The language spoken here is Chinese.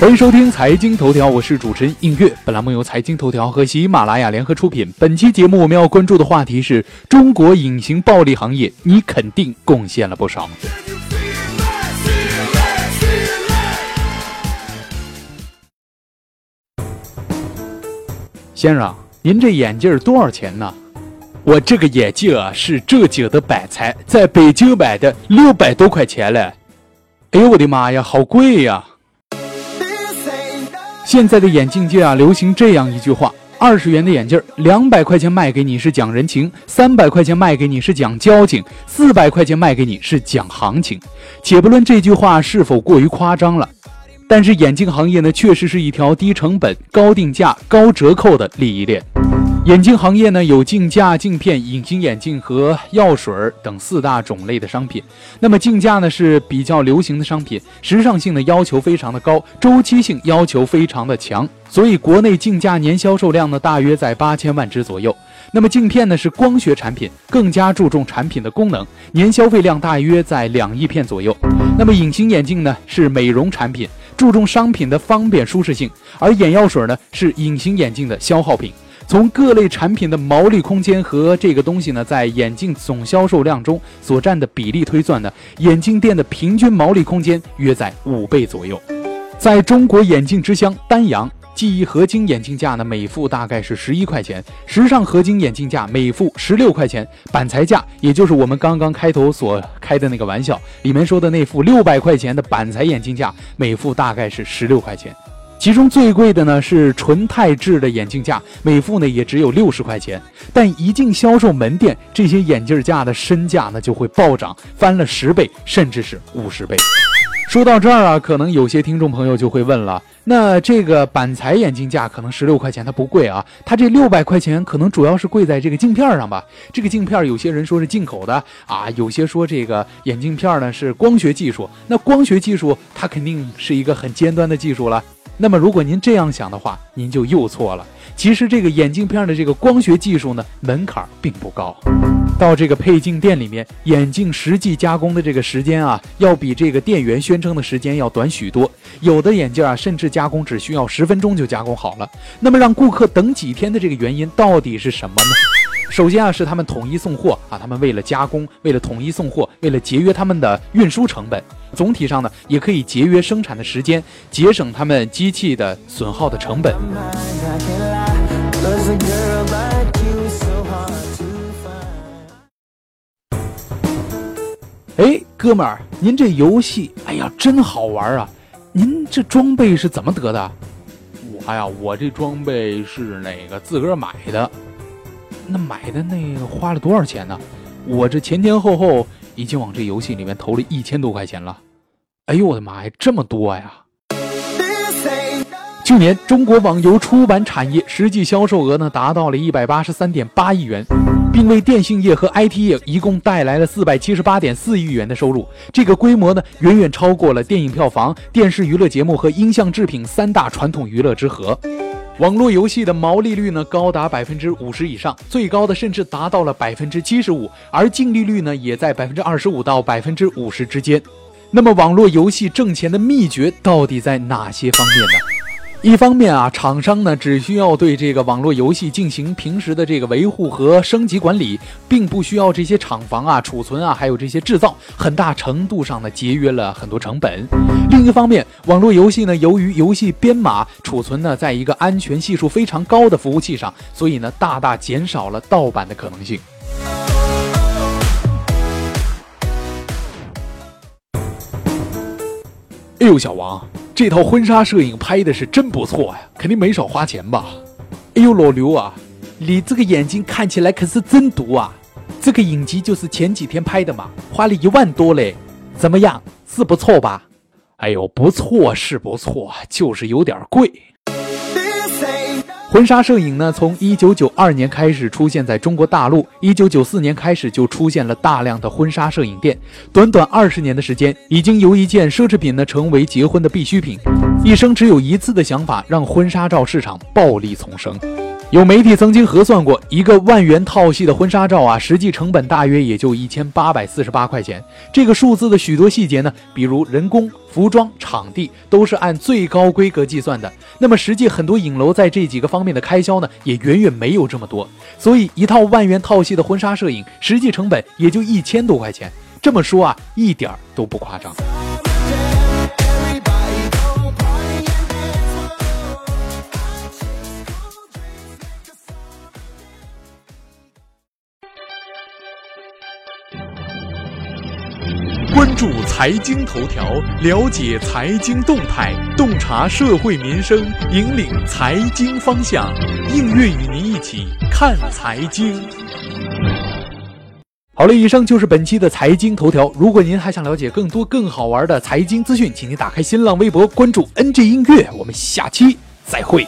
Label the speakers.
Speaker 1: 欢迎收听财经头条，我是主持人映月。本栏目由财经头条和喜马拉雅联合出品。本期节目我们要关注的话题是中国隐形暴利行业，你肯定贡献了不少。先生，您这眼镜多少钱呢？我这个眼镜啊是浙江的板材，在北京买的，六百多块钱嘞。哎呦我的妈呀，好贵呀！现在的眼镜界啊，流行这样一句话：二十元的眼镜，两百块钱卖给你是讲人情，三百块钱卖给你是讲交情，四百块钱卖给你是讲行情。且不论这句话是否过于夸张了。但是眼镜行业呢，确实是一条低成本、高定价、高折扣的利益链。眼镜行业呢，有镜架、镜片、隐形眼镜和药水等四大种类的商品。那么镜架呢是比较流行的商品，时尚性的要求非常的高，周期性要求非常的强，所以国内镜架年销售量呢大约在八千万只左右。那么镜片呢是光学产品，更加注重产品的功能，年消费量大约在两亿片左右。那么隐形眼镜呢是美容产品。注重商品的方便舒适性，而眼药水呢是隐形眼镜的消耗品。从各类产品的毛利空间和这个东西呢，在眼镜总销售量中所占的比例推算呢，眼镜店的平均毛利空间约在五倍左右。在中国眼镜之乡丹阳。记忆合金眼镜架呢，每副大概是十一块钱；时尚合金眼镜架每副十六块钱；板材架，也就是我们刚刚开头所开的那个玩笑里面说的那副六百块钱的板材眼镜架，每副大概是十六块钱。其中最贵的呢是纯钛制的眼镜架，每副呢也只有六十块钱。但一进销售门店，这些眼镜架的身价呢就会暴涨，翻了十倍，甚至是五十倍。说到这儿啊，可能有些听众朋友就会问了：那这个板材眼镜架可能十六块钱，它不贵啊？它这六百块钱可能主要是贵在这个镜片上吧？这个镜片有些人说是进口的啊，有些说这个眼镜片呢是光学技术。那光学技术它肯定是一个很尖端的技术了。那么如果您这样想的话，您就又错了。其实这个眼镜片的这个光学技术呢，门槛并不高。到这个配镜店里面，眼镜实际加工的这个时间啊，要比这个店员宣称的时间要短许多。有的眼镜啊，甚至加工只需要十分钟就加工好了。那么让顾客等几天的这个原因到底是什么呢？首先啊，是他们统一送货啊，他们为了加工，为了统一送货，为了节约他们的运输成本，总体上呢，也可以节约生产的时间，节省他们机器的损耗的成本。哎，哥们儿，您这游戏，哎呀，真好玩啊！您这装备是怎么得的？
Speaker 2: 我呀，我这装备是那个自个儿买的。
Speaker 1: 那买的那花了多少钱呢？我这前前后后已经往这游戏里面投了一千多块钱了。哎呦我的妈呀，这么多呀！去年中国网游出版产业实际销售额呢达到了一百八十三点八亿元，并为电信业和 IT 业一共带来了四百七十八点四亿元的收入。这个规模呢远远超过了电影票房、电视娱乐节目和音像制品三大传统娱乐之和。网络游戏的毛利率呢高达百分之五十以上，最高的甚至达到了百分之七十五，而净利率呢也在百分之二十五到百分之五十之间。那么网络游戏挣钱的秘诀到底在哪些方面呢？一方面啊，厂商呢只需要对这个网络游戏进行平时的这个维护和升级管理，并不需要这些厂房啊、储存啊，还有这些制造，很大程度上呢节约了很多成本。另一方面，网络游戏呢由于游戏编码储存呢在一个安全系数非常高的服务器上，所以呢大大减少了盗版的可能性。哎呦，小王。这套婚纱摄影拍的是真不错呀，肯定没少花钱吧？哎呦，老刘啊，你这个眼睛看起来可是真毒啊！这个影集就是前几天拍的嘛，花了一万多嘞，怎么样？是不错吧？哎呦，不错是不错，就是有点贵。婚纱摄影呢，从一九九二年开始出现在中国大陆，一九九四年开始就出现了大量的婚纱摄影店。短短二十年的时间，已经由一件奢侈品呢，成为结婚的必需品。一生只有一次的想法，让婚纱照市场暴力丛生。有媒体曾经核算过，一个万元套系的婚纱照啊，实际成本大约也就一千八百四十八块钱。这个数字的许多细节呢，比如人工、服装、场地，都是按最高规格计算的。那么实际很多影楼在这几个方面的开销呢，也远远没有这么多。所以一套万元套系的婚纱摄影，实际成本也就一千多块钱。这么说啊，一点儿都不夸张。
Speaker 2: 关注财经头条，了解财经动态，洞察社会民生，引领财经方向。映月与您一起看财经。
Speaker 1: 好了，以上就是本期的财经头条。如果您还想了解更多更好玩的财经资讯，请您打开新浪微博关注 NG 音乐。我们下期再会。